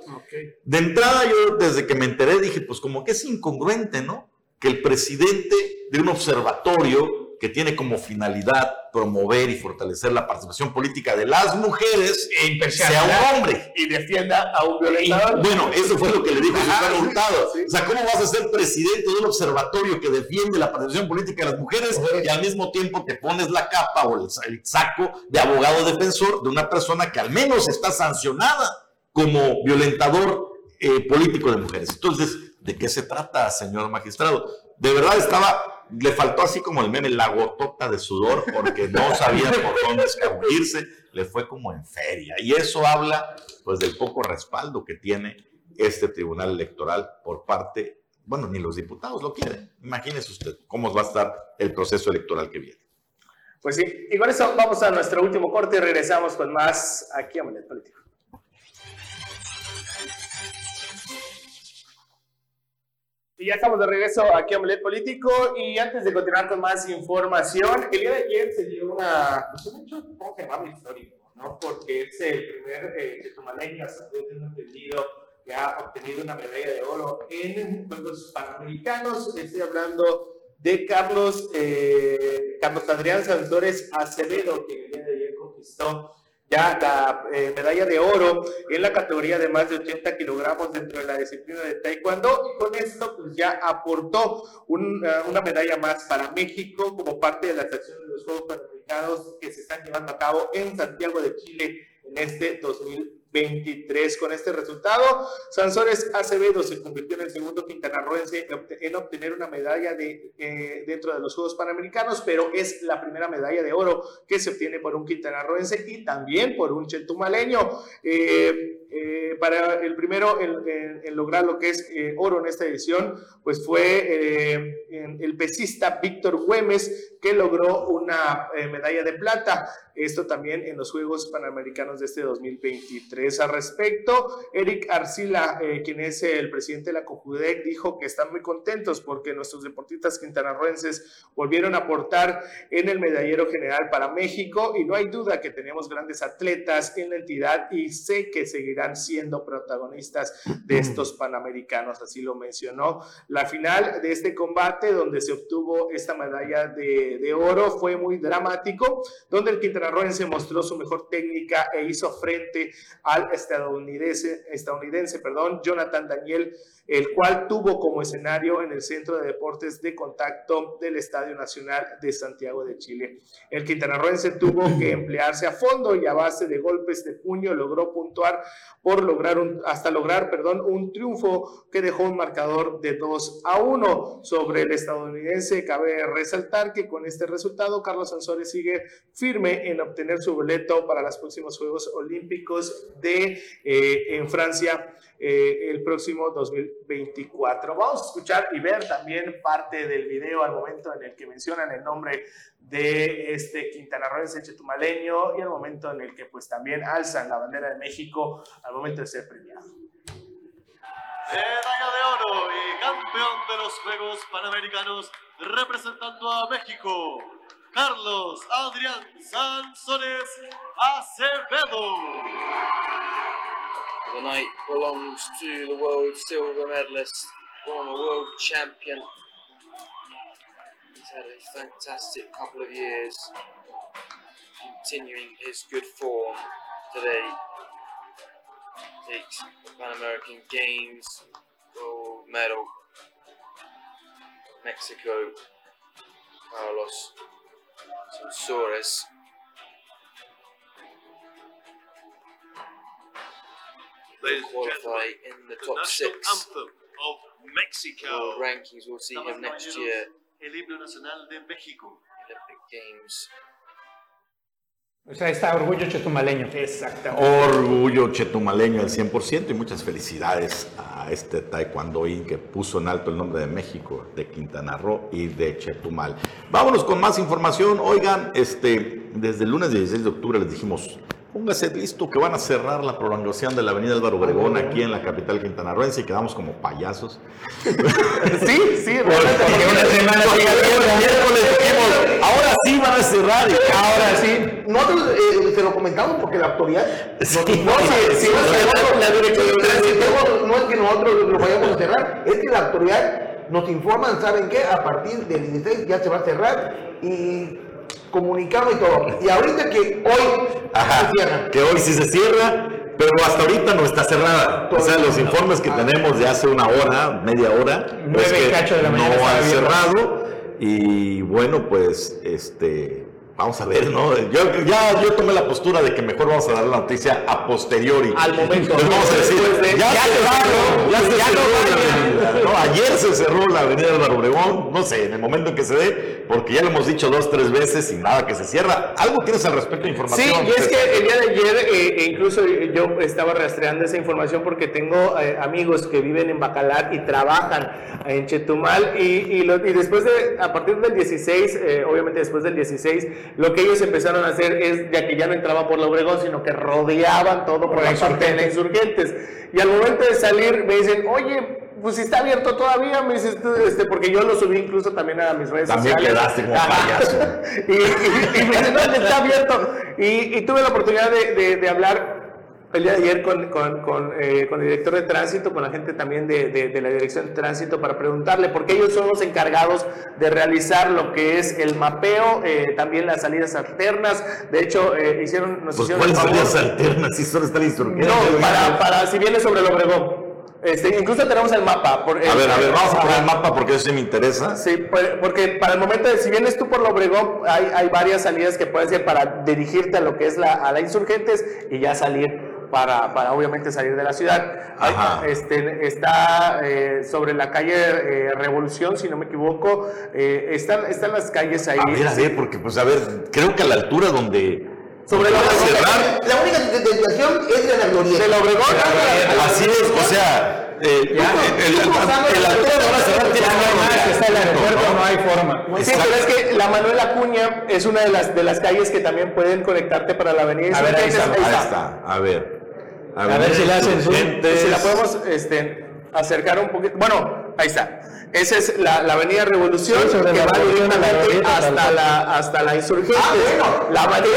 De entrada, yo desde que me enteré dije, pues como que es incongruente, ¿no? Que el presidente de un observatorio que tiene como finalidad promover y fortalecer la participación política de las mujeres, e sea un hombre. Y defienda a un violentador. bueno, eso fue lo que le dijo Susana Hurtado. O sea, ¿cómo vas a ser presidente de un observatorio que defiende la participación política de las mujeres y al mismo tiempo te pones la capa o el, saco de abogado defensor de una persona que al menos está sancionada como violentador eh, político de mujeres? Entonces, ¿de qué se trata, señor magistrado? De verdad estaba le faltó así como el meme, la gotota de sudor, porque no sabía por dónde escabullirse, le fue como en feria. Y eso habla, pues, del poco respaldo que tiene este tribunal electoral por parte, bueno, ni los diputados lo quieren. Imagínese usted cómo va a estar el proceso electoral que viene. Pues sí, y con eso vamos a nuestro último corte y regresamos con más aquí a Manet Político. Y ya estamos de regreso aquí a Omelet Político y antes de continuar con más información, el día de ayer se dio una, pues un hecho, ¿cómo que llama histórico? ¿no? Porque es el primer eh, chetumaleño, hasta entendido, que ha obtenido una medalla de oro en Juegos Panamericanos. Estoy hablando de Carlos, eh, Carlos Adrián Santores Acevedo, que el día de ayer conquistó ya la eh, medalla de oro en la categoría de más de 80 kilogramos dentro de la disciplina de Taekwondo y con esto pues ya aportó eh, una medalla más para México como parte de las acciones de los Juegos Panamericanos que se están llevando a cabo en Santiago de Chile en este 2020. 23. Con este resultado, Sansores Acevedo se convirtió en el segundo quintanarroense en obtener una medalla de, eh, dentro de los Juegos Panamericanos, pero es la primera medalla de oro que se obtiene por un quintanarroense y también por un chetumaleño. Eh, eh, para el primero en, lograr lo que es eh, oro en esta edición, pues fue el pesista Víctor Güemes, que logró una medalla de plata. Esto también en los Juegos Panamericanos de este 2023. Al respecto, Eric Arcila, quien es el presidente de la COJUDEC, dijo que están muy contentos porque nuestros deportistas quintanarroenses volvieron a aportar en el medallero general para México y no hay duda que tenemos grandes atletas en la entidad y sé que seguirán siendo protagonistas de estos panamericanos, así lo mencionó. La final de este combate donde se obtuvo esta medalla de, de oro fue muy dramático, donde el quintanarroense mostró su mejor técnica e hizo frente al estadounidense, estadounidense perdón, Jonathan Daniel el cual tuvo como escenario en el Centro de Deportes de Contacto del Estadio Nacional de Santiago de Chile. El quintanarroense tuvo que emplearse a fondo y a base de golpes de puño logró puntuar por lograr un, hasta lograr, perdón, un triunfo que dejó un marcador de 2 a 1 sobre el estadounidense. Cabe resaltar que con este resultado Carlos Sansores sigue firme en obtener su boleto para los próximos Juegos Olímpicos de eh, en Francia eh, el próximo 2024. Vamos a escuchar y ver también parte del video al momento en el que mencionan el nombre de este quintanarroense chetumaleño y al momento en el que pues también alzan la bandera de México al momento de ser premiado. Medalla de oro y campeón de los Juegos Panamericanos representando a México, Carlos Adrián Sanzones Acevedo. The night belongs to the world silver medalist, former world champion. He's had a fantastic couple of years, continuing his good form today. Takes Pan American Games gold medal. Mexico, Carlos Sansores. Ladies and gentlemen, in the top six anthem of Mexico. rankings. We'll see him next year. El himno nacional de México. Olympic Games. O sea, está orgullo chetumaleño. Exactamente. Orgullo chetumaleño al 100% y muchas felicidades a este taekwondoín que puso en alto el nombre de México, de Quintana Roo y de Chetumal. Vámonos con más información. Oigan, este, desde el lunes 16 de octubre les dijimos, póngase listo que van a cerrar la prolongación de la avenida Álvaro Obregón aquí en la capital quintanarroense y quedamos como payasos. Sí, sí, Porque una semana dijimos, ahora sí van a cerrar Ahora sí. Nosotros eh, se lo comentamos porque la autoridad. Sí, no, de tránsito. no, no es que nosotros lo vayamos a cerrar, es que la autoridad nos informan, ¿saben qué? A partir del 16 ya se va a cerrar y comunicamos y todo. Y ahorita que hoy Ajá, se cierra. que hoy sí se cierra, pero hasta ahorita no está cerrada. O sea, los informes que tenemos de hace una hora, media hora, Nueve es que y cacho de la mañana no abierto. cerrado. Y bueno, pues, este, vamos a ver, ¿no? Yo ya yo tomé la postura de que mejor vamos a dar la noticia a posteriori. Al momento, vamos a decir, de- ya, ya se cerró, ya se ya cerró no. Ayer se cerró la avenida Álvaro Obregón, no sé, en el momento en que se dé, porque ya lo hemos dicho dos, tres veces y nada que se cierra. ¿Algo tienes al respecto de información? Sí, y es que el día de ayer, eh, e incluso yo estaba rastreando esa información porque tengo eh, amigos que viven en Bacalar y trabajan en Chetumal y, y, lo- y después de, a partir del 16, eh, obviamente después del 16, lo que ellos empezaron a hacer es, ya que ya no entraban por la Obregón, sino que rodeaban todo por de la insurgentes. Y al momento de salir me dicen, oye, pues si está abierto todavía, me dices este, porque yo lo subí incluso también a mis redes También sociales. quedaste como payaso. y, y- y me dicen, no, está abierto. Y, y tuve la oportunidad de, de- de hablar el día de ayer con, con, con, eh, con el director de tránsito, con la gente también de, de- de la dirección de tránsito para preguntarle, porque ellos son los encargados de realizar lo que es el mapeo, eh, también las salidas alternas. De hecho, eh, hicieron, nos Pues, hicieron ¿cuáles salidas alternas? Si solo está el insurgente. No, para, para si vienes sobre el Obregón. Este, incluso tenemos el mapa. por- A ver, a ver, vamos a poner el mapa porque eso sí me interesa. Sí, pues, porque para el momento de, si vienes tú por Lobregón, hay, hay varias salidas que puedes hacer para dirigirte a lo que es la, a la Insurgentes y ya salir para, para obviamente salir de la ciudad. Ajá. Este, está eh, sobre la calle eh, Revolución, si no me equivoco, eh, están, están las calles ahí. A ver, a ver, porque pues a ver, creo que a la altura donde Sobre la cerrar. La única desviación es de la glorieta. De la Obregón. Así es, o sea, eh, el, el, el, el altura de hora cerrar tiene Ya no hay más, que está el aeropuerto, no hay forma. Sí, pero es que la Manuel Acuña es una de las, de las calles que también pueden conectarte para la avenida A ver, ahí está, Ahí está, a ver. A ver si le hacen zoom. Insurgentes. Si la podemos este, acercar un poquito. Bueno, ahí está. Esa es la, la avenida Revolución Sí, que la va directamente la hasta la, hasta la Insurgentes. Ah, bueno. La avenida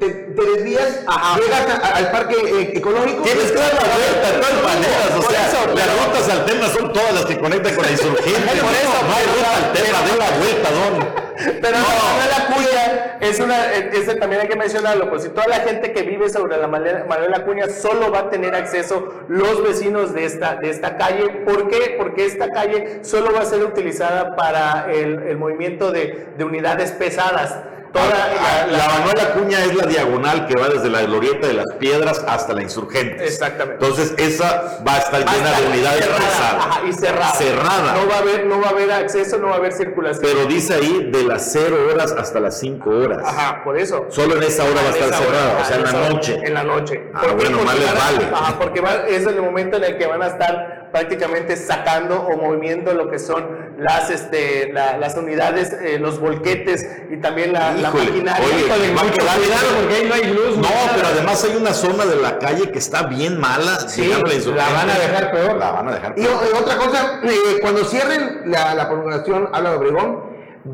Te, te desvías, llegas a- al parque eh, ecológico. Tienes que dar la vuelta de todas maneras, o sea, eso, las rutas alternas son todas las que conectan con la insurgente. Por eso, no hay ruta alterna, de la vuelta, don. Pero la Manuel Acuña es una, ese también hay que mencionarlo, pues si toda la gente que vive sobre la Manuel Manuel Acuña solo va a tener acceso los vecinos de esta, de esta calle. ¿Por qué? Porque esta calle solo va a ser utilizada para el, el movimiento de, de unidades pesadas. Toda La, la, la- Manuel Acuña es la diagonal que va desde la glorieta de las piedras hasta la insurgente. Exactamente. Entonces, esa va a estar va llena estar de unidades cerrada, pesadas. ajá, y cerrada. Cerrada. No va a haber, no va a haber acceso, no va a haber circulación. Pero dice ahí de las 0 horas hasta las 5 horas. Ajá, por eso. Solo en esa hora va a estar hora, cerrada, o sea, en la noche. En la noche. Ah, bueno, más les vale. ajá, porque va- es el momento en el que van a estar prácticamente sacando o moviendo lo que son las, este, la- las unidades, eh, los volquetes y también la, la Híjole, maquinaria. oye, Híjole, mucho cuidado, porque ahí no hay luz. No, nada. pero además hay una zona de la calle que está bien mala. Sí, la van a dejar peor. La van a dejar Y peor. o- otra cosa, eh, cuando cierren la, la prolongación a la de Obregón,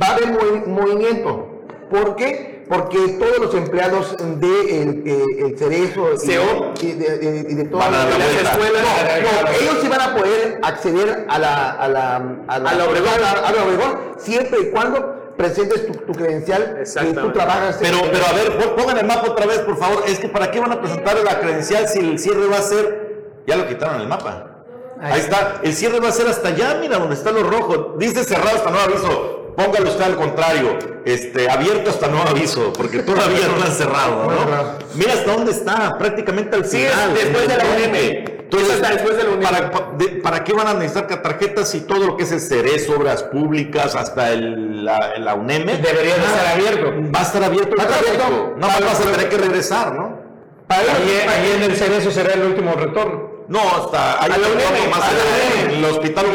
va a haber movi- movimiento. ¿Por qué? Porque todos los empleados de el, eh, el Cerezo y, CEO. y de, de- y de todas la las escuelas, no, no, ellos sí van a poder acceder a la, a la, a la, A la Obregón. a la- a la Obregón, siempre y cuando presentes tu, tu credencial que Exactamente. tú trabajas. Pero, en- pero a ver, pon- pongan el mapa otra vez, por favor. Es que ¿para qué van a presentar la credencial si el cierre va a ser... Ya lo quitaron el mapa. Ahí está. El cierre va a ser hasta allá, mira, donde está lo rojo. Dice cerrado hasta nuevo aviso. Póngalo usted al contrario. Este, abierto hasta nuevo aviso, porque todavía no lo han cerrado, No, ¿no? no. Mira hasta dónde está, prácticamente al Sí, final. es después en de el la frente. UNM. Entonces, Es hasta después de la UNM. ¿para, pa- de- ¿para qué van a necesitar tarjetas si todo lo que es el CERES, obras públicas, hasta el, la, la UNEM? Debería de estar abierto. Va a estar abierto el Va a estar abierto. No más vas a tener que regresar, ¿no? para Ahí, ahí en el Cerezo será el último retorno. No, hasta más allá, en el hospital.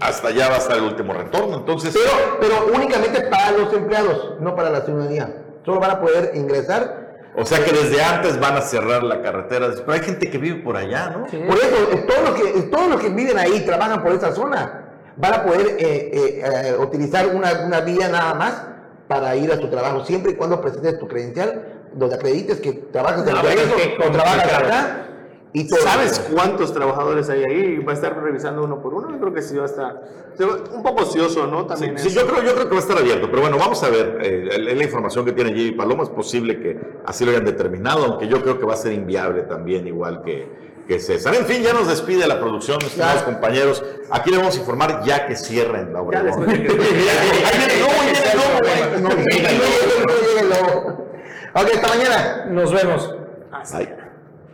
Hasta allá va a estar el último retorno. Entonces, Pero, pero únicamente para los empleados, no para la ciudadanía. Solo van a poder ingresar. o sea que desde antes van a cerrar la carretera. Pero hay gente que vive por allá, ¿no? Por eso, todos los que, todos los que viven ahí, trabajan por esa zona, van a poder eh, eh, eh, utilizar una, una vía nada más para ir a su trabajo, siempre y cuando presentes tu credencial, donde acredites que trabajas en No, el es o trabajas acá. Y. ¿Sabes cuántos trabajadores hay ahí? Va a estar revisando uno por uno. Yo creo que sí va a estar un poco ocioso, ¿no? Sí, También sí, yo creo, yo creo que va a estar abierto, pero bueno, vamos a ver eh, la, la información que tiene Jimmy Paloma, es posible que así lo hayan determinado, aunque yo creo que va a ser inviable también, igual que, que César. En fin, ya nos despide la producción, estimados compañeros. Aquí le vamos a informar ya que cierren la obra. Ok, hasta mañana. Nos vemos. Ay.